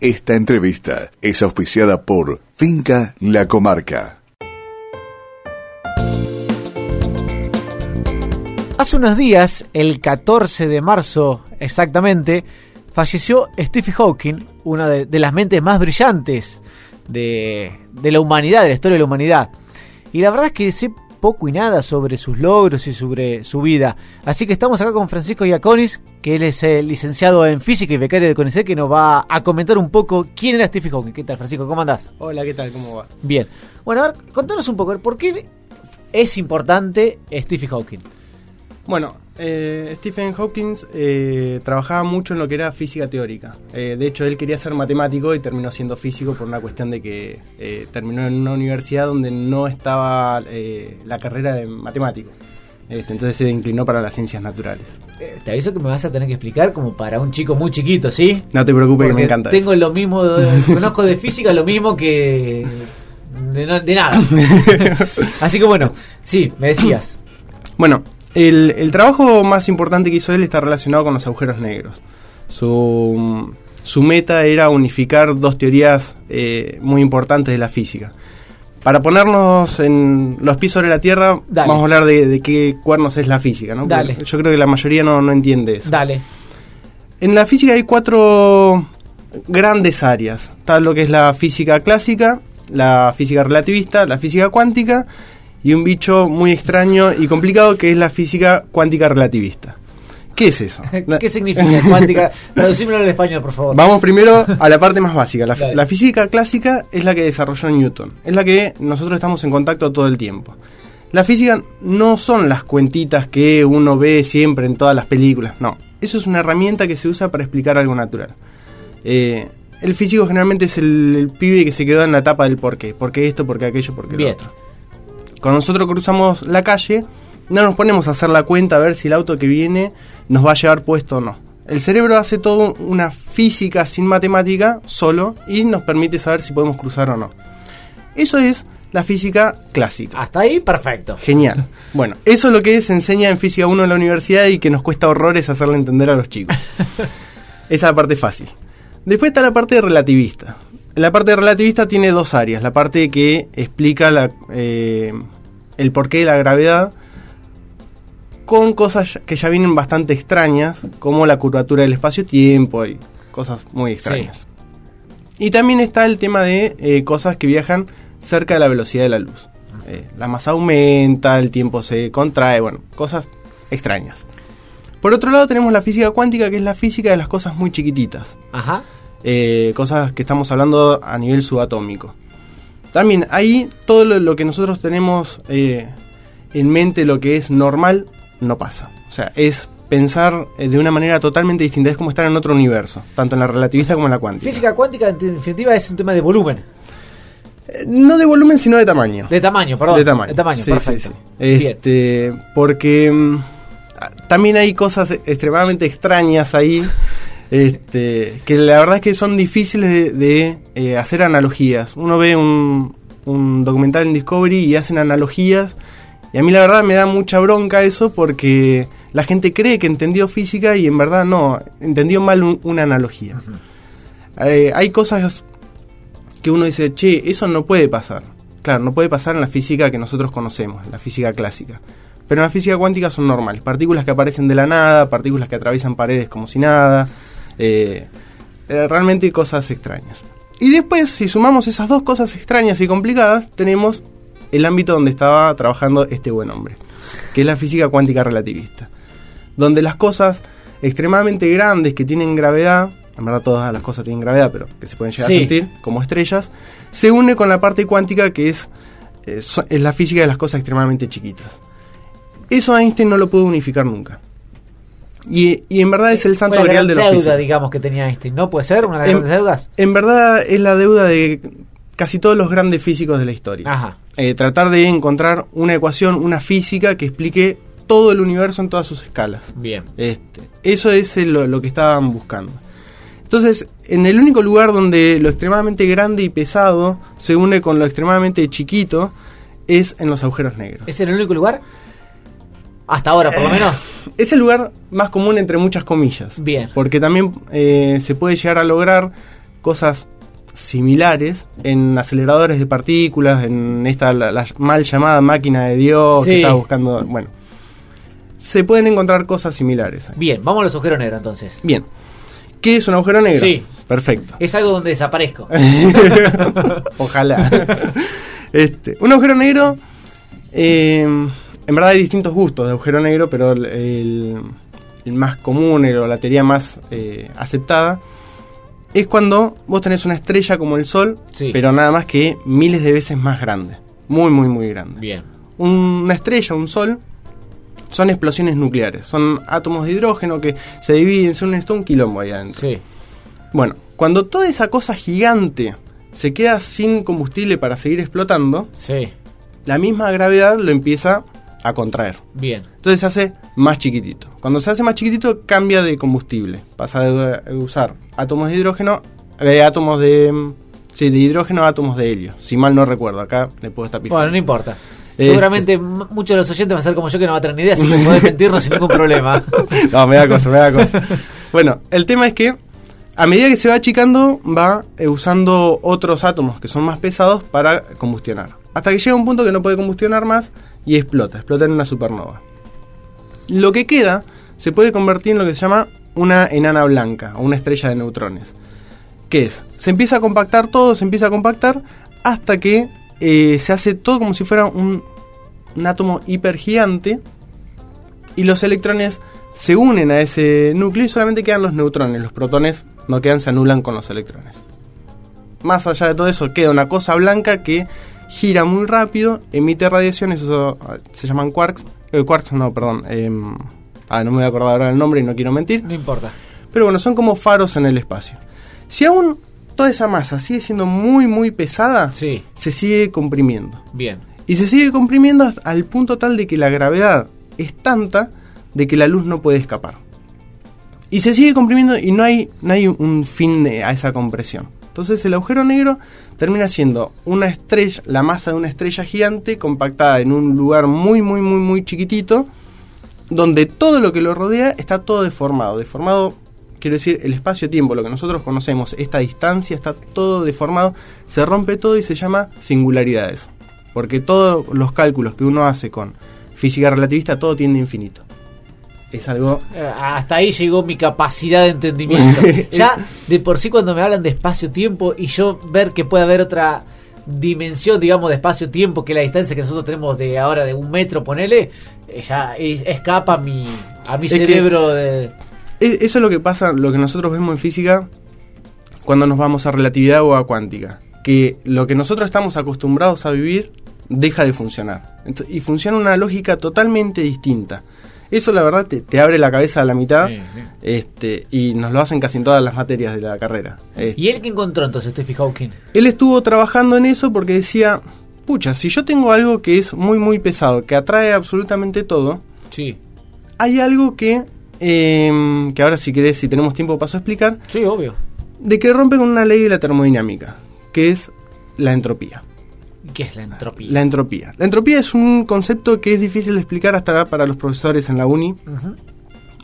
Esta entrevista es auspiciada por Finca La Comarca. Hace unos días, el 14 de marzo exactamente, falleció Stephen Hawking, una de, las mentes más brillantes de, de, la humanidad, de la historia de la humanidad. Y la verdad es que sé poco y nada sobre sus logros y sobre su vida. Así que estamos acá con Francisco Iaconis, que él es el licenciado en física y becario de CONICET, que nos va a comentar un poco quién era Stephen Hawking. ¿Qué tal, Francisco? ¿Cómo andás? Hola, ¿qué tal? ¿Cómo va? Bien. Bueno, a ver, contanos un poco, ¿por qué es importante Stephen Hawking? Bueno, eh, Stephen Hawking eh, trabajaba mucho en lo que era física teórica. Eh, de hecho, él quería ser matemático y terminó siendo físico por una cuestión de que eh, terminó en una universidad donde no estaba la carrera de matemático. Este, entonces se inclinó para las ciencias naturales. Te aviso que me vas a tener que explicar como para un chico muy chiquito, ¿sí? No te preocupes, Porque que me encanta. Tengo eso. lo mismo, conozco de física lo mismo que de, de nada. Así que bueno, sí, me decías. Bueno, el, el trabajo más importante que hizo él está relacionado con los agujeros negros. Su, su meta era unificar dos teorías eh, muy importantes de la física. Para ponernos en los pies sobre la Tierra, Dale. vamos a hablar de, de qué cuernos es la física, ¿no? Dale. Yo creo que la mayoría no, no entiende eso. Dale. En la física hay cuatro grandes áreas. Está lo que es la física clásica, la física relativista, la física cuántica y un bicho muy extraño y complicado que es la física cuántica relativista. ¿Qué es eso? ¿Qué significa cuántica? Traducímelo al español, por favor. Vamos primero a la parte más básica. La, física clásica es la que desarrolló Newton. Es la que nosotros estamos en contacto todo el tiempo. La física no son las cuentitas que uno ve siempre en todas las películas. No. Eso es una herramienta que se usa para explicar algo natural. Eh, el físico generalmente es el, el pibe que se quedó en la etapa del por qué. ¿Por qué esto? ¿Por qué aquello? ¿Por qué Bien. lo otro? Cuando nosotros cruzamos la calle, no nos ponemos a hacer la cuenta a ver si el auto que viene nos va a llevar puesto o no. El cerebro hace toda una física sin matemática solo y nos permite saber si podemos cruzar o no. Eso es la física clásica. Hasta ahí, perfecto. Genial. Bueno, eso es lo que se enseña en Física 1 en la universidad y que nos cuesta horrores hacerle entender a los chicos. Esa es la parte fácil. Después está la parte relativista. La parte relativista tiene dos áreas. La parte que explica la, eh, el porqué de la gravedad con cosas que ya vienen bastante extrañas, como la curvatura del espacio-tiempo y cosas muy extrañas. Y también está el tema de eh, cosas que viajan cerca de la velocidad de la luz. Eh, la masa aumenta, el tiempo se contrae, bueno, cosas extrañas. Por otro lado tenemos la física cuántica, que es la física de las cosas muy chiquititas. Ajá. Eh, cosas que estamos hablando a nivel subatómico. También ahí todo lo, lo que nosotros tenemos eh, en mente, lo que es normal, no pasa. O sea, es pensar eh, de una manera totalmente distinta, es como estar en otro universo, tanto en la relativista como en la cuántica. Física cuántica, en definitiva, es un tema de volumen. Eh, No de volumen, sino de tamaño. De tamaño, perdón. de tamaño. De tamaño, Sí, perfecto. sí, sí. Bien. Este, porque mm, también hay cosas extremadamente extrañas ahí. Este, que la verdad es que son difíciles de, de, eh, hacer analogías. Uno ve un, un documental en Discovery y hacen analogías. Y a mí la verdad me da mucha bronca eso porque la gente cree que entendió física y en verdad no, entendió mal un- una analogía. Eh, hay cosas que uno dice, che, eso no puede pasar. Claro, no puede pasar en la física que nosotros conocemos, en la física clásica. Pero en la física cuántica son normales. Partículas que aparecen de la nada, partículas que atraviesan paredes como si nada. Eh, eh, realmente cosas extrañas. Y después, si sumamos esas dos cosas extrañas y complicadas, tenemos el ámbito donde estaba trabajando este buen hombre, que es la física cuántica relativista. Donde las cosas extremadamente grandes que tienen gravedad, en verdad todas las cosas tienen gravedad, pero que se pueden llegar Sí. a sentir como estrellas, se une con la parte cuántica que es, eh, so- es la física de las cosas extremadamente chiquitas. Eso Einstein no lo pudo unificar nunca. Y, y en verdad es el santo grial de los deuda, físicos. digamos, que tenía Einstein. ¿No puede ser una de las En- grandes deudas? En verdad es la deuda de casi todos los grandes físicos de la historia. Ajá. Eh, tratar de encontrar una ecuación, una física que explique todo el universo en todas sus escalas. Bien. Este, eso es lo que estaban buscando. Entonces, en el único lugar donde lo extremadamente grande y pesado se une con lo extremadamente chiquito es en los agujeros negros. ¿Es el único lugar? Hasta ahora, Eh, por lo menos. Es el lugar más común entre muchas comillas. Bien. Porque también eh, se puede llegar a lograr cosas similares en aceleradores de partículas, en esta la, la mal llamada máquina de Dios Sí. que está buscando. Bueno, se pueden encontrar cosas similares. ahí. Bien, vamos a los agujeros negros entonces. Bien. ¿Qué es un agujero negro? Sí. Perfecto. Es algo donde desaparezco. Ojalá. este, un agujero negro. eh, en verdad hay distintos gustos de agujero negro, pero el, el- el más común el- o la teoría más eh, aceptada es cuando vos tenés una estrella como el Sol, Sí. pero nada más que miles de veces más grande. Muy, muy, muy grande. Bien. Un- una estrella, un Sol, son explosiones nucleares. Son átomos de hidrógeno que se dividen, son un quilombo ahí adentro. Sí. Bueno, cuando toda esa cosa gigante se queda sin combustible para seguir explotando, Sí. la misma gravedad lo empieza a contraer. Bien. Entonces se hace más chiquitito. Cuando se hace más chiquitito cambia de combustible. Pasa de usar átomos de hidrógeno, átomos de... mm, Sí, de hidrógeno a átomos de helio. Si mal no recuerdo, acá le puedo estar pifando. Bueno, no importa. Este. Seguramente muchos de los oyentes van a ser como yo que no va a tener ni idea, así que podés mentirnos sin ningún problema. No, me da cosa, me da cosa. Bueno, el tema es que a medida que se va achicando, va eh, usando otros átomos que son más pesados para combustionar. Hasta que llega un punto que no puede combustionar más y explota, explota en una supernova. Lo que queda se puede convertir en lo que se llama una enana blanca o una estrella de neutrones. ¿Qué es? Se empieza a compactar todo, se empieza a compactar hasta que eh, se hace todo como si fuera un, un átomo hipergigante y los electrones se unen a ese núcleo y solamente quedan los neutrones. Los protones no quedan, se anulan con los electrones. Más allá de todo eso, queda una cosa blanca que gira muy rápido, emite radiaciones, eso ah, se llaman quarks. eh, quarks, no, perdón. em, ah, no me voy a acordar ahora el nombre y no quiero mentir. No importa. Pero bueno, son como faros en el espacio. Si aún toda esa masa sigue siendo muy, muy pesada, Sí. se sigue comprimiendo. Bien. Y se sigue comprimiendo hasta- al punto tal de que la gravedad es tanta de que la luz no puede escapar. Y se sigue comprimiendo y no hay, no hay un fin de- a esa compresión. Entonces el agujero negro termina siendo una estrella, la masa de una estrella gigante compactada en un lugar muy, muy, muy, muy chiquitito, donde todo lo que lo rodea está todo deformado. Deformado, quiero decir, el espacio-tiempo, lo que nosotros conocemos, esta distancia está todo deformado, se rompe todo y se llama singularidades. Porque todos los cálculos que uno hace con física relativista, todo tiende a infinito. Es algo... Eh, Hasta ahí llegó mi capacidad de entendimiento. ya de por sí cuando me hablan de espacio-tiempo y yo ver que puede haber otra dimensión, digamos, de espacio-tiempo que la distancia que nosotros tenemos de ahora de un metro, ponele, eh, ya es- escapa a mi, a mi Es cerebro de... Eso es lo que pasa, lo que nosotros vemos en física cuando nos vamos a relatividad o a cuántica. Que lo que nosotros estamos acostumbrados a vivir deja de funcionar. Y funciona una lógica totalmente distinta. Eso la verdad te, te abre la cabeza a la mitad Sí, sí. Este, y nos lo hacen casi en todas las materias de la carrera. Este, ¿Y él qué encontró entonces, Steffi Hawking? él estuvo trabajando en eso porque decía, pucha, si yo tengo algo que es muy muy pesado, que atrae absolutamente todo, Sí. hay algo que, em, que ahora si querés, si tenemos tiempo paso a explicar, Sí, obvio. de que rompe con una ley de la termodinámica, que es la entropía. ¿Qué es la entropía? La entropía. La entropía es un concepto que es difícil de explicar hasta para los profesores en la uni.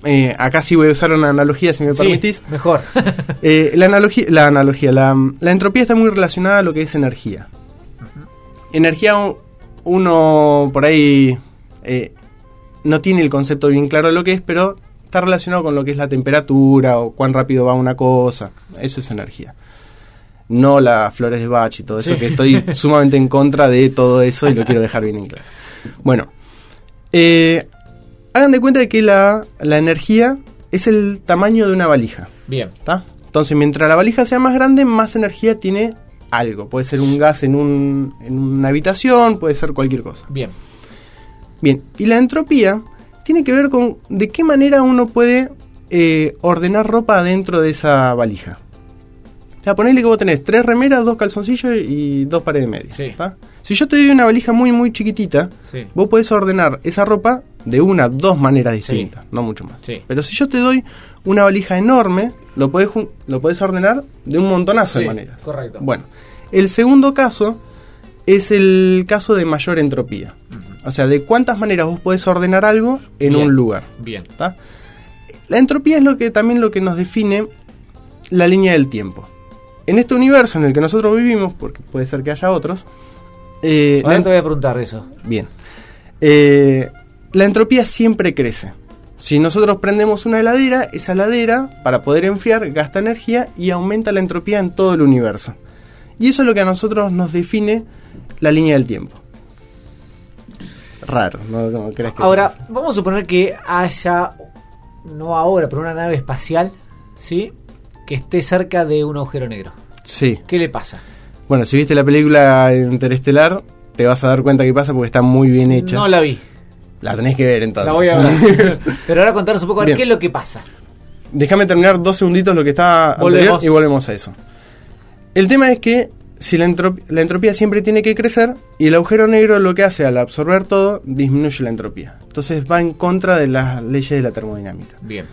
Eh, acá sí voy a usar una analogía, si me Sí, permitís. mejor. Eh, la analogía, la, analogía la, la entropía está muy relacionada a lo que es energía. Energía, uno por ahí eh, no tiene el concepto bien claro de lo que es, pero está relacionado con lo que es la temperatura o cuán rápido va una cosa. Eso es energía. No las flores de Bach y todo eso, Sí. que estoy sumamente en contra de todo eso y lo quiero dejar bien en claro. Bueno, eh, hagan de cuenta de que la, la energía es el tamaño de una valija. Bien. ¿Está? Entonces, mientras la valija sea más grande, más energía tiene algo. Puede ser un gas en, un, en una habitación, puede ser cualquier cosa. Bien. Bien, y la entropía tiene que ver con de qué manera uno puede eh, ordenar ropa dentro de esa valija. Sea, ponele que vos tenés tres remeras, dos calzoncillos y dos pares de medias. Sí. Si yo te doy una valija muy, muy chiquitita, Sí. vos podés ordenar esa ropa de una, dos maneras Sí. distintas, no mucho más. Pero si yo te doy una valija enorme, lo podés, lo podés ordenar de un montonazo de maneras. correcto. Bueno, el segundo caso es el caso de mayor entropía. O sea, de cuántas maneras vos podés ordenar algo en Bien. un lugar. Bien. ¿tá? La entropía es lo que también lo que nos define la línea del tiempo. En este universo en el que nosotros vivimos, porque puede ser que haya otros, eh, Ahora la, te voy a preguntar eso. bien, Eh, la entropía siempre crece. Si nosotros prendemos una heladera, esa heladera, para poder enfriar, gasta energía y aumenta la entropía en todo el universo. Y eso es lo que a nosotros nos define la línea del tiempo. Raro, ¿no? ¿Cómo crees que Ahora, vamos a suponer que haya, no ahora, pero una nave espacial, ¿sí? Que esté cerca de un agujero negro. Sí. ¿Qué le pasa? Bueno, si viste la película Interestelar, te vas a dar cuenta que pasa porque está muy bien hecha. No la vi. La tenés que ver entonces. La voy a ver. pero ahora contanos un poco a ver qué es lo que pasa. Déjame terminar dos segunditos lo que estaba anterior y volvemos a eso. El tema es que si la, entrop- la entropía siempre tiene que crecer y el agujero negro lo que hace al absorber todo disminuye la entropía. Entonces va en contra de las leyes de la termodinámica. Bien.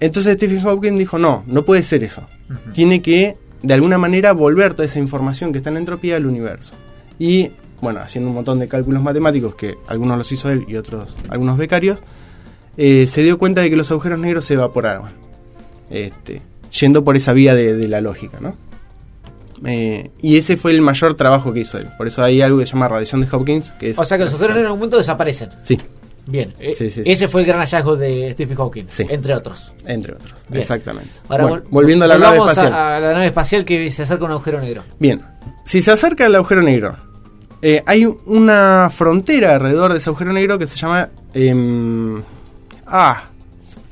Entonces Stephen Hawking dijo, no, no puede ser eso. Tiene que, de alguna manera, volver toda esa información que está en la entropía al universo. Y, bueno, haciendo un montón de cálculos matemáticos, que algunos los hizo él y otros, algunos becarios, eh, se dio cuenta de que los agujeros negros se evaporaban. Este, yendo por esa vía de, de la lógica, ¿no? Eh, y ese fue el mayor trabajo que hizo él. Por eso hay algo que se llama radiación de Hawkins, que es... O sea que los agujeros negros en algún momento desaparecen. Sí, Bien. Eh, Sí, sí, sí. Ese fue el gran hallazgo de Stephen Hawking, entre otros. entre otros. Bien. Exactamente. Ahora Bueno, vol- volviendo a la nave espacial. A, a la nave espacial que se acerca a un agujero negro. Bien, si se acerca al agujero negro, eh, hay una frontera alrededor de ese agujero negro que se llama... em, ah,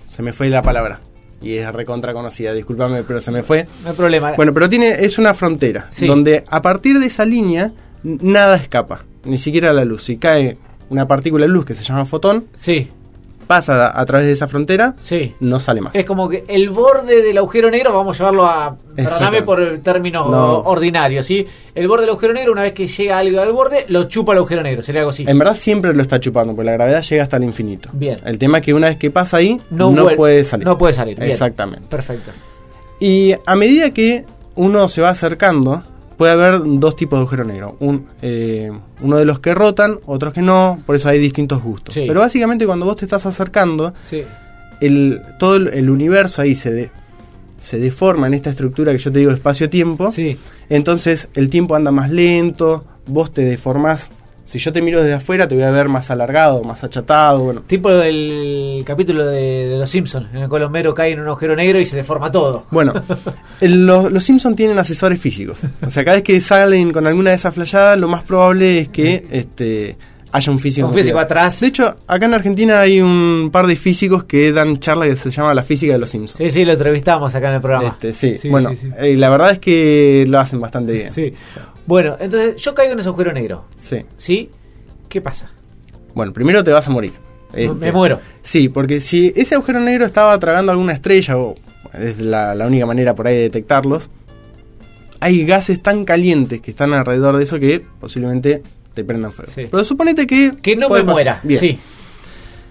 se me fue la palabra. Y es recontra conocida, discúlpame, pero se me fue. No hay problema. Bueno, pero tiene es una frontera donde a partir de esa línea nada escapa, ni siquiera la luz. Si cae una partícula de luz que se llama fotón, Sí, pasa a, a través de esa frontera, sí. no sale más. Es como que el borde del agujero negro, vamos a llevarlo a. Perdóname por el término No. ordinario, ¿sí? El borde del agujero negro, una vez que llega algo al borde, lo chupa el agujero negro. Sería algo así. En verdad siempre lo está chupando, porque la gravedad llega hasta el infinito. Bien. El tema es que una vez que pasa ahí, No puede salir. no puede salir, bien. Exactamente. Perfecto. Y a medida que uno se va acercando, puede haber dos tipos de agujero negro. Un, eh, uno de los que rotan, otros que no, por eso hay distintos gustos. Sí. Pero básicamente cuando vos te estás acercando, Sí. el, todo el, el universo ahí se, de- se deforma en esta estructura que yo te digo espacio-tiempo. Sí. Entonces el tiempo anda más lento, vos te deformás. Si yo te miro desde afuera, te voy a ver más alargado, más achatado. Bueno, Tipo el capítulo de, de Los Simpsons, en el cual Homero cae en un agujero negro y se deforma todo. Bueno, el- los, los Simpsons tienen asesores físicos. O sea, cada vez que salen con alguna de esas flayadas, lo más probable es que este, haya un físico. Un físico atrás. De hecho, acá en Argentina hay un par de físicos que dan charla que se llama La física de los Simpsons. Sí, sí, lo entrevistamos acá en el programa. Este, sí, Sí, bueno, sí, sí. eh, la verdad es que lo hacen bastante bien. Sí. Bueno, entonces yo caigo en ese agujero negro. Sí. ¿Sí? ¿Qué pasa? Bueno, primero te vas a morir. Este, Me muero. Sí, porque si ese agujero negro estaba tragando alguna estrella, o es la, la única manera por ahí de detectarlos, hay gases tan calientes que están alrededor de eso que posiblemente te prendan fuego. Sí. Pero suponete que... Que no me pasar. muera. Bien. Sí.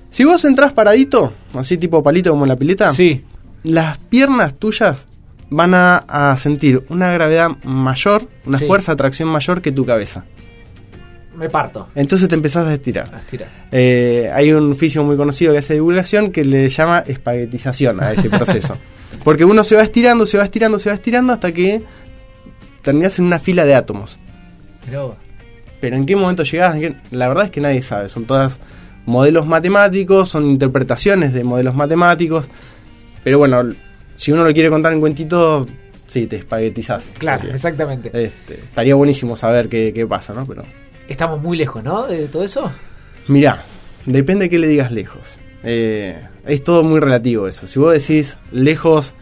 Si vos entrás paradito, así tipo palito como en la pileta, Sí. las piernas tuyas van a, a sentir una gravedad mayor, una Sí. fuerza de atracción mayor que tu cabeza. Me parto. Entonces te empezás a estirar. A estirar. Eh, hay un físico muy conocido que hace divulgación que le llama espaguetización a este proceso. Porque uno se va estirando, se va estirando, se va estirando hasta que terminas en una fila de átomos. Pero Pero en qué momento llegás, la verdad es que nadie sabe. Son todas modelos matemáticos, son interpretaciones de modelos matemáticos. Pero bueno, si uno lo quiere contar en cuentito, sí, te espaguetizás. claro, Sería. exactamente. Este, estaría buenísimo saber qué, qué pasa, ¿no? Pero Estamos muy lejos, ¿no? De todo eso. Mirá, depende de qué le digas lejos. Eh, es todo muy relativo eso. Si vos decís lejos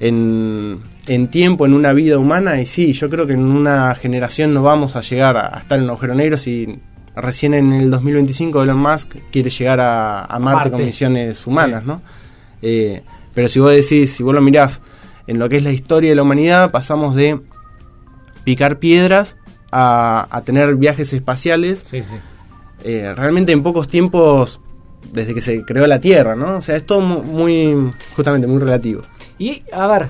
en, en tiempo, en una vida humana, y sí, yo creo que en una generación no vamos a llegar a, a estar en un agujero negro si recién en el 2025 Elon Musk quiere llegar a, a Marte, Marte. con misiones humanas, ¿no? Eh, pero si vos decís, si vos lo mirás en lo que es la historia de la humanidad, pasamos de picar piedras a, a tener viajes espaciales Sí, sí. eh, realmente en pocos tiempos desde que se creó la Tierra, ¿no? O sea, es todo mu- muy, justamente, muy relativo. Y, a ver,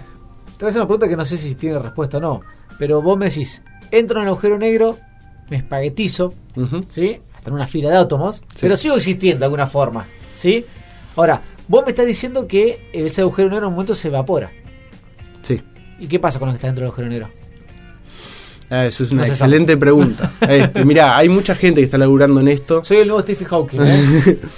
te voy a hacer una pregunta que no sé si tiene respuesta o no. Pero vos me decís, entro en el agujero negro, me espaguetizo. ¿sí? Hasta en una fila de átomos, pero sigo existiendo de alguna forma, ¿sí? Ahora, vos me estás diciendo que ese agujero negro en un momento se evapora. Sí. ¿Y qué pasa con los que están dentro del agujero negro? Ah, eso es una No excelente pregunta. Este, mirá, hay mucha gente que está laburando en esto. Soy el nuevo Stephen Hawking. ¿eh?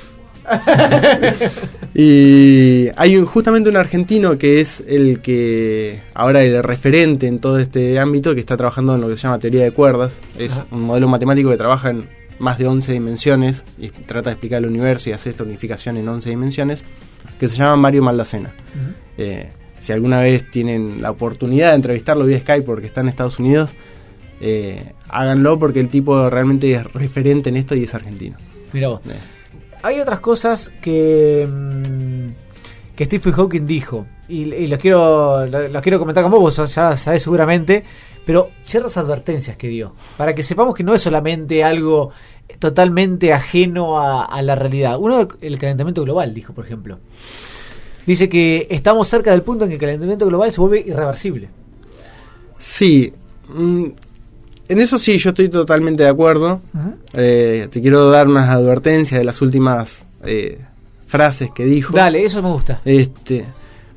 Y hay un- justamente un argentino que es el que ahora el referente en todo este ámbito, que está trabajando en lo que se llama teoría de cuerdas. Es Ajá. un modelo matemático que trabaja en más de 11 dimensiones y trata de explicar el universo y hacer esta unificación en 11 dimensiones, que se llama Mario Maldacena. Eh, si alguna vez tienen la oportunidad de entrevistarlo vía Skype porque está en Estados Unidos, eh, háganlo porque el tipo realmente es referente en esto y es argentino. Mira vos. Eh, Hay otras cosas que, mm, que Stephen Hawking dijo. Y, y los quiero lo- los quiero comentar con vos, vos ya sabés seguramente. Pero ciertas advertencias que dio. Para que sepamos que no es solamente algo totalmente ajeno a, a la realidad. Uno, el calentamiento global, dijo, por ejemplo. Dice que estamos cerca del punto en que el calentamiento global se vuelve irreversible. Sí, mm, en eso sí, yo estoy totalmente de acuerdo. Eh, te quiero dar unas advertencias de las últimas eh, frases que dijo. Dale, eso me gusta. Este,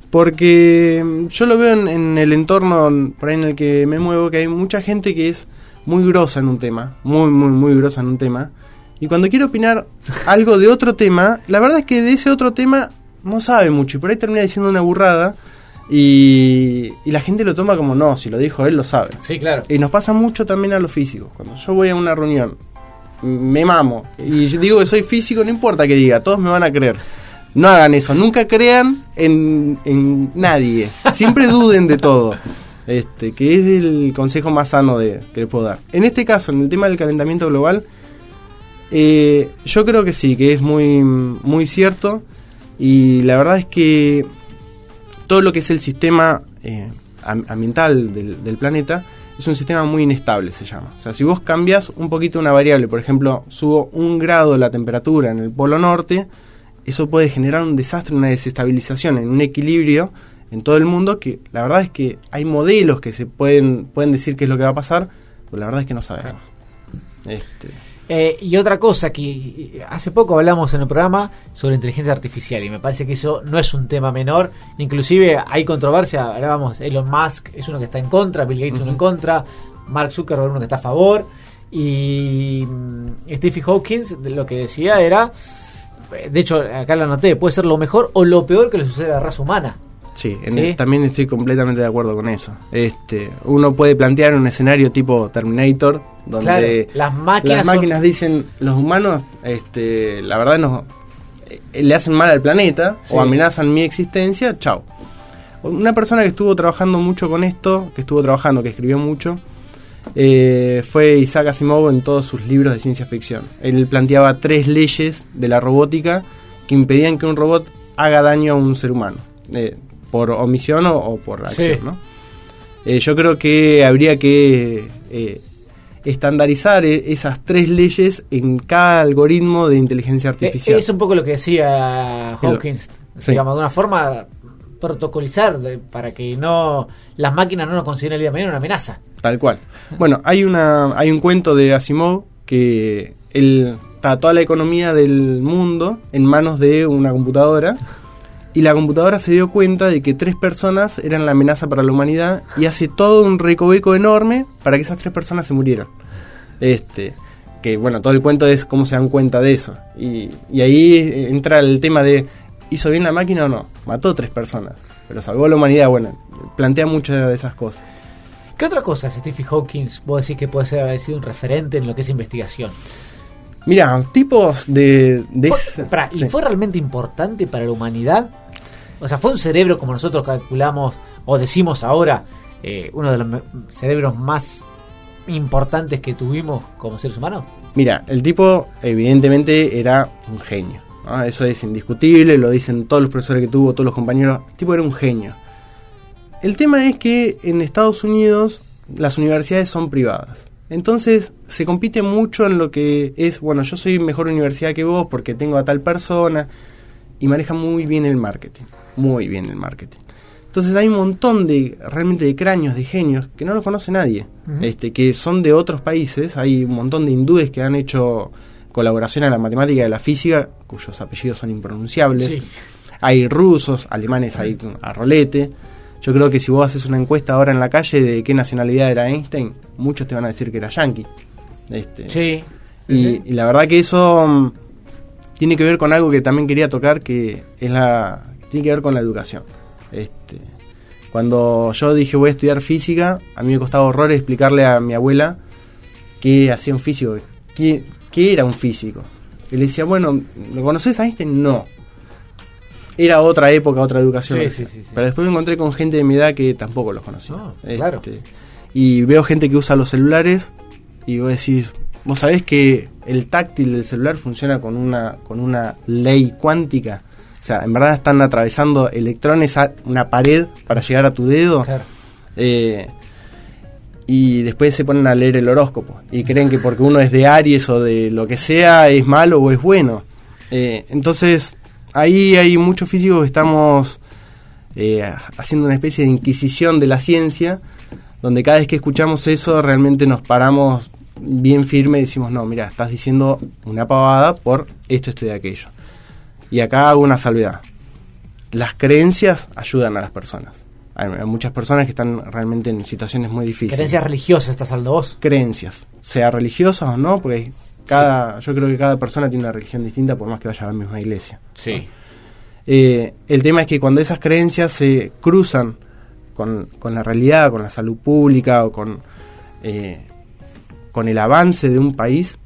porque mm, yo lo veo en, en el entorno por ahí en el que me muevo, que hay mucha gente que es muy grosa en un tema, muy, muy, muy grosa en un tema. Y cuando quiere opinar algo de otro tema, la verdad es que de ese otro tema no sabe mucho y por ahí termina diciendo una burrada y, y la gente lo toma como no, si lo dijo él lo sabe. Sí, claro. Y nos pasa mucho también a los físicos. Cuando yo voy a una reunión, me mamo y yo digo que soy físico, no importa que diga, todos me van a creer. No hagan eso, nunca crean en, en nadie. Siempre duden de todo. Este, que es el consejo más sano de, que le puedo dar. En este caso, en el tema del calentamiento global, eh, yo creo que sí, que es muy, muy cierto. Y la verdad es que todo lo que es el sistema eh, am- ambiental del, del planeta es un sistema muy inestable, se llama. O sea, si vos cambias un poquito una variable, por ejemplo, subo un grado la temperatura en el polo norte, eso puede generar un desastre, una desestabilización en un equilibrio en todo el mundo que la verdad es que hay modelos que se pueden, pueden decir qué es lo que va a pasar, pero la verdad es que no sabemos. Este, Eh, y otra cosa que eh, hace poco hablamos en el programa sobre inteligencia artificial y me parece que eso no es un tema menor. Inclusive hay controversia, hablábamos, Elon Musk es uno que está en contra, Bill Gates uno en contra, Mark Zuckerberg uno que está a favor y mm, Stephen Hawking de lo que decía era, eh, de hecho acá lo anoté, puede ser lo mejor o lo peor que le sucede a la raza humana. Sí, en- ¿Sí? también estoy completamente de acuerdo con eso. Este, uno puede plantear un escenario tipo Terminator, donde Claro, las máquinas las son- máquinas dicen, los humanos, este, la verdad nos eh, le hacen mal al planeta Sí. o amenazan mi existencia, chao. Una persona que estuvo trabajando mucho con esto, que estuvo trabajando, que escribió mucho, eh, fue Isaac Asimov en todos sus libros de ciencia ficción. Él planteaba tres leyes de la robótica que impedían que un robot haga daño a un ser humano, eh, por omisión o, o por acción. Sí. ¿no? Eh, yo creo que habría que eh, estandarizar eh, esas tres leyes en cada algoritmo de inteligencia Eh, artificial. Es un poco lo que decía Hawkins, Sí. digamos, de una forma protocolizar de- para que no las máquinas no nos consideren el día de mañana una amenaza. Tal cual. Bueno, hay una hay un cuento de Asimov que él está toda la economía del mundo en manos de una computadora y la computadora se dio cuenta de que tres personas eran la amenaza para la humanidad y hace todo un recoveco enorme para que esas tres personas se murieran. Este, que bueno, todo el cuento es cómo se dan cuenta de eso. Y, y ahí entra el tema de ¿hizo bien la máquina o no? Mató tres personas, pero salvó a la humanidad. Bueno, plantea muchas de esas cosas. ¿Qué otra cosa, Stephen Hawking, vos decís que puede ser haber sido un referente en lo que es investigación? Mira, tipos de... Fue- ¿Y sí. fue realmente importante para la humanidad? O sea, ¿fue un cerebro como nosotros calculamos o decimos ahora, eh, uno de los cerebros más importantes que tuvimos como seres humanos? Mira, el tipo evidentemente era un genio. Eso es indiscutible, lo dicen todos los profesores que tuvo, todos los compañeros. El tipo era un genio. El tema es que en Estados Unidos las universidades son privadas. Entonces se compite mucho en lo que es, bueno, yo soy mejor universidad que vos porque tengo a tal persona y maneja muy bien el marketing, muy bien el marketing. Entonces hay un montón de realmente de cráneos, de genios que no los conoce nadie, este, que son de otros países. Hay un montón de hindúes que han hecho colaboración en la matemática y la física, cuyos apellidos son impronunciables. Sí. Hay rusos, alemanes, hay a rolete. Yo creo que si vos haces una encuesta ahora en la calle de qué nacionalidad era Einstein, muchos te van a decir que era yankee. Este, Sí. y, y la verdad que eso mm, tiene que ver con algo que también quería tocar, que es la tiene que ver con la educación. Este, cuando yo dije voy a estudiar física, a mí me costaba horrores explicarle a mi abuela qué hacía un físico, qué, qué era un físico. Y le decía, bueno, ¿lo conoces a Einstein? No. Era otra época, otra educación. Sí, sí, sí. Pero después me encontré con gente de mi edad que tampoco los conocía. Ah, claro. Este, y veo gente que usa los celulares y vos decís, vos sabés que el táctil del celular funciona con una, con una ley cuántica. O sea, en verdad están atravesando electrones a una pared para llegar a tu dedo. Claro. Eh, y después se ponen a leer el horóscopo y creen que porque uno es de Aries o de lo que sea es malo o es bueno. Eh, entonces, ahí hay muchos físicos que estamos eh, haciendo una especie de inquisición de la ciencia, donde cada vez que escuchamos eso realmente nos paramos bien firme y decimos, no, mira, estás diciendo una pavada por esto, esto y aquello. Y acá hago una salvedad. Las creencias ayudan a las personas. Hay, hay muchas personas que están realmente en situaciones muy difíciles. Creencias religiosas, estás hablando vos. Creencias, sea religiosas o no, porque cada, yo creo que cada persona tiene una religión distinta por más que vaya a la misma iglesia. Sí. Eh, el tema es que cuando esas creencias se cruzan con, con la realidad, con la salud pública o con, eh, con el avance de un país,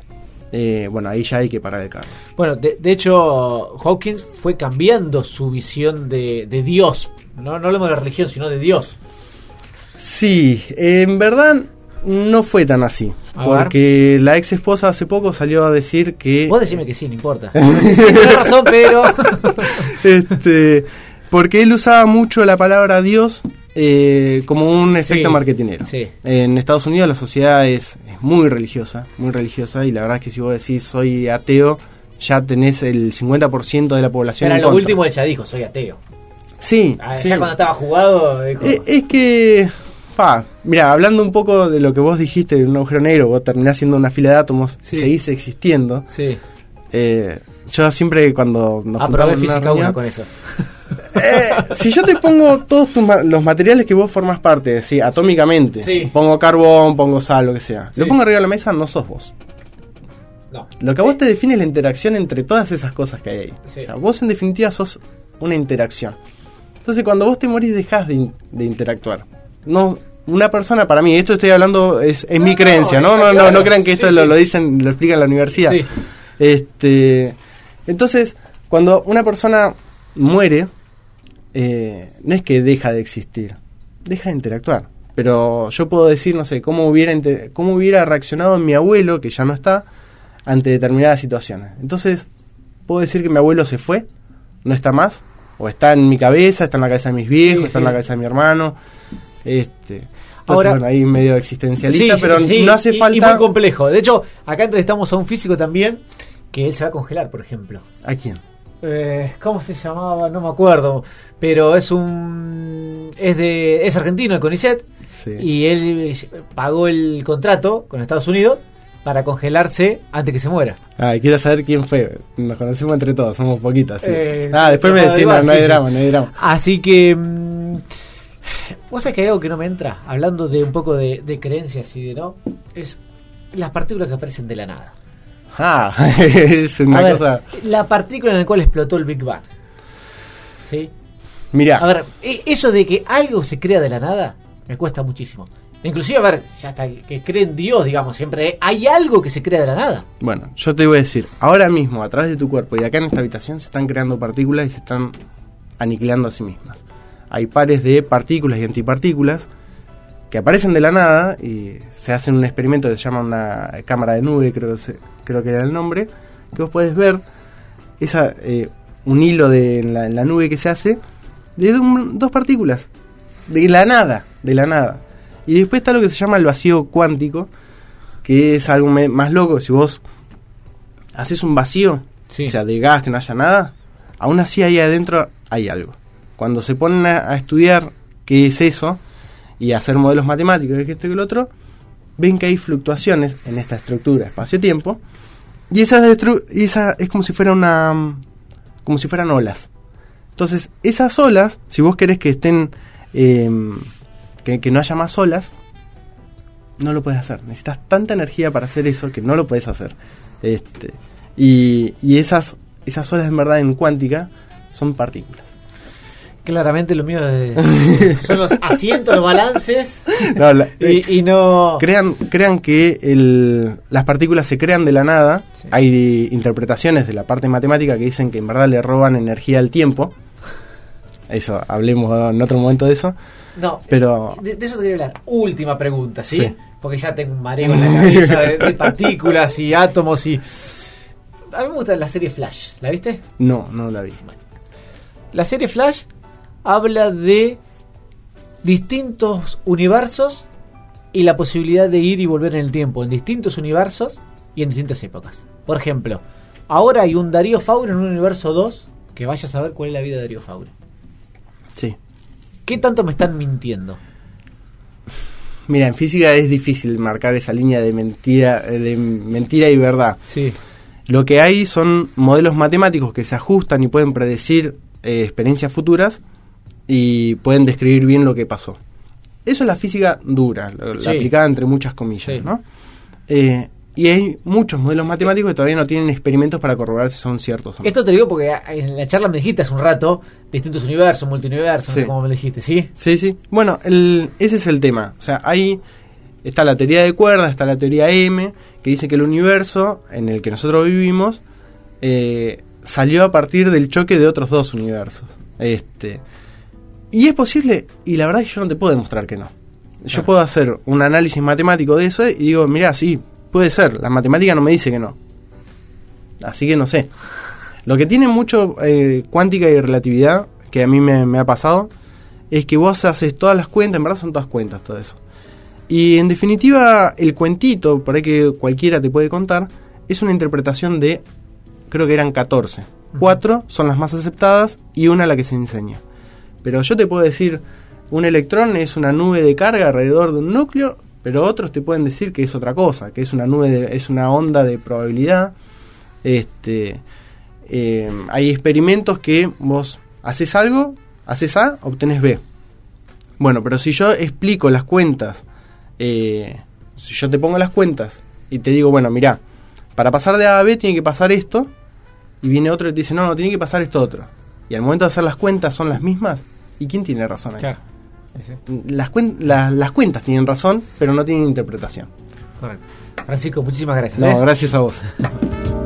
eh, bueno, ahí ya hay que parar el carro. Bueno, de, de hecho, Hawkins fue cambiando su visión de, de Dios. No, no hablamos de religión, sino de Dios. Sí, eh, en verdad no fue tan así, A porque la ex esposa hace poco salió a decir que... Vos decime que sí, no importa. Sí, tenés razón, pero. este, porque él usaba mucho la palabra Dios eh, como un efecto Sí, marketinero. sí. En Estados Unidos la sociedad es, es muy religiosa, muy religiosa, y la verdad es que si vos decís soy ateo, ya tenés el 50% de la población Pero en lo contra. último él ya dijo, soy ateo. Sí, Ah, sí. Ya cuando estaba jugado, dijo. Eh, es que, pa, mira, hablando un poco de lo que vos dijiste de un agujero negro, vos terminás siendo una fila de átomos, seguís existiendo. sí. Eh, yo siempre cuando nos Aprobé una física 1 reunión- con eso. Eh, si yo te pongo todos tus ma- los materiales que vos formás parte, sí, atómicamente, Sí. pongo carbón, pongo sal, lo que sea, Sí. lo pongo arriba de la mesa, no sos vos. No. Lo que a vos te define es la interacción entre todas esas cosas que hay ahí. Sí. O sea, vos en definitiva sos una interacción. Entonces cuando vos te morís dejás de, in- de interactuar. No, una persona para mí, esto estoy hablando, es, es No, mi creencia, ¿no? No, no, claro. no crean que esto lo, lo dicen, lo explican en la universidad. Sí. Este, entonces, cuando una persona muere, eh, no es que deja de existir, deja de interactuar. Pero yo puedo decir, no sé, cómo hubiera, cómo hubiera reaccionado mi abuelo, que ya no está, ante determinadas situaciones. Entonces, puedo decir que mi abuelo se fue, no está más, o está en mi cabeza, está en la cabeza de mis viejos, Sí, está en la cabeza de mi hermano. Este, entonces, Ahora- bueno, ahí medio existencialista, Sí, pero sí, no hace y- Y falta... muy complejo. De hecho, acá entrevistamos a un físico también que él se va a congelar, por ejemplo. ¿A quién? Eh, ¿Cómo se llamaba? No me acuerdo. Pero es un. Es de. Es argentino, el CONICET. Sí. Y él eh, pagó el contrato con Estados Unidos para congelarse antes que se muera. Ah, quiero saber quién fue. Nos conocemos entre todos, somos poquitas. sí. Eh, ah, después me decís, no, no hay sí. drama, no hay drama. Así que. mm, Vos sabés que hay algo que no me entra, hablando de un poco de, de creencias y de no, es las partículas que aparecen de la nada. Ah, es una a ver, cosa. la partícula en la cual explotó el Big Bang. ¿Sí? Mirá, A ver, e- eso de que algo se crea de la nada, me cuesta muchísimo. Inclusive, a ver, ya está, que creen Dios, digamos, siempre hay algo que se crea de la nada. bueno, yo te voy a decir, ahora mismo, a través de tu cuerpo y acá en esta habitación, se están creando partículas y se están aniquilando a sí mismas. Hay pares de partículas y antipartículas que aparecen de la nada y se hacen un experimento que se llama una cámara de nube, creo creo que era el nombre, que vos podés ver esa, eh, un hilo de, en, la, en la nube que se hace de un- dos partículas, de la nada, de la nada. Y después está lo que se llama el vacío cuántico, que es algo más loco, si vos haces un vacío, Sí. o sea, de gas, que no haya nada, aún así ahí adentro hay algo. Cuando se ponen a, a estudiar qué es eso y hacer modelos matemáticos de esto y el otro, ven que hay fluctuaciones en esta estructura espacio-tiempo y esa, es como si fuera una como si fueran olas. Entonces, esas olas, si vos querés que estén eh, que, que no haya más olas, no lo puedes hacer. Necesitas tanta energía para hacer eso que no lo puedes hacer. Este, y, y esas, esas olas en verdad en cuántica son partículas. Claramente lo mío es- son los asientos, los balances No, la- y, y no... crean, crean que el- las partículas se crean de la nada. Sí. Hay interpretaciones de la parte matemática que dicen que en verdad le roban energía al tiempo. Eso, hablemos en otro momento de eso. No, Pero de, de eso te quería hablar. Última pregunta, ¿sí? Sí. Porque ya tengo un mareo en la cabeza de, de partículas y átomos y... A mí me gusta la serie Flash, ¿la viste? no, no la vi. La serie Flash habla de distintos universos y la posibilidad de ir y volver en el tiempo en distintos universos y en distintas épocas. Por ejemplo, ahora hay un Darío Faure en un universo 2 que vaya a saber cuál es la vida de Darío Faure. Sí. ¿Qué tanto me están mintiendo? Mira, en física es difícil marcar esa línea de mentira, de mentira y verdad. Sí. Lo que hay son modelos matemáticos que se ajustan y pueden predecir eh, experiencias futuras y pueden describir bien lo que pasó. Eso es la física dura, la Sí. aplicada entre muchas comillas, Sí. ¿no? Eh, y hay muchos modelos matemáticos que todavía no tienen experimentos para corroborar si son ciertos o no. Esto te lo digo porque en la charla me dijiste hace un rato distintos universos, multiuniversos, no Sí. sé cómo me lo dijiste, ¿sí? Sí, sí. Bueno, el- ese es el tema. O sea, ahí está la teoría de cuerdas, está la teoría M, que dice que el universo en el que nosotros vivimos eh, salió a partir del choque de otros dos universos. Este, y es posible, y la verdad es que yo no te puedo demostrar que no. Yo Claro. puedo hacer un análisis matemático de eso y digo, mira, sí, puede ser. La matemática no me dice que no. Así que no sé. Lo que tiene mucho eh, cuántica y relatividad, que a mí me, me ha pasado, es que vos haces todas las cuentas, en verdad son todas cuentas todo eso. Y en definitiva, el cuentito, por ahí que cualquiera te puede contar, es una interpretación de, creo que eran 14. Cuatro son las más aceptadas y una la que se enseña. Pero yo te puedo decir, un electrón es una nube de carga alrededor de un núcleo, pero otros te pueden decir que es otra cosa, que es una nube, de- es una onda de probabilidad. Este, eh, hay experimentos que vos haces algo, haces A, obtenés B. Bueno, pero si yo explico las cuentas, eh, si yo te pongo las cuentas y te digo, bueno, mira, para pasar de A a B tiene que pasar esto, y viene otro y te dice, no, no, tiene que pasar esto otro. Y al momento de hacer las cuentas son las mismas, ¿y quién tiene razón ahí? Las, cuen- la- las cuentas tienen razón, pero no tienen interpretación. Correcto. Francisco, muchísimas gracias. No, ¿eh? gracias a vos.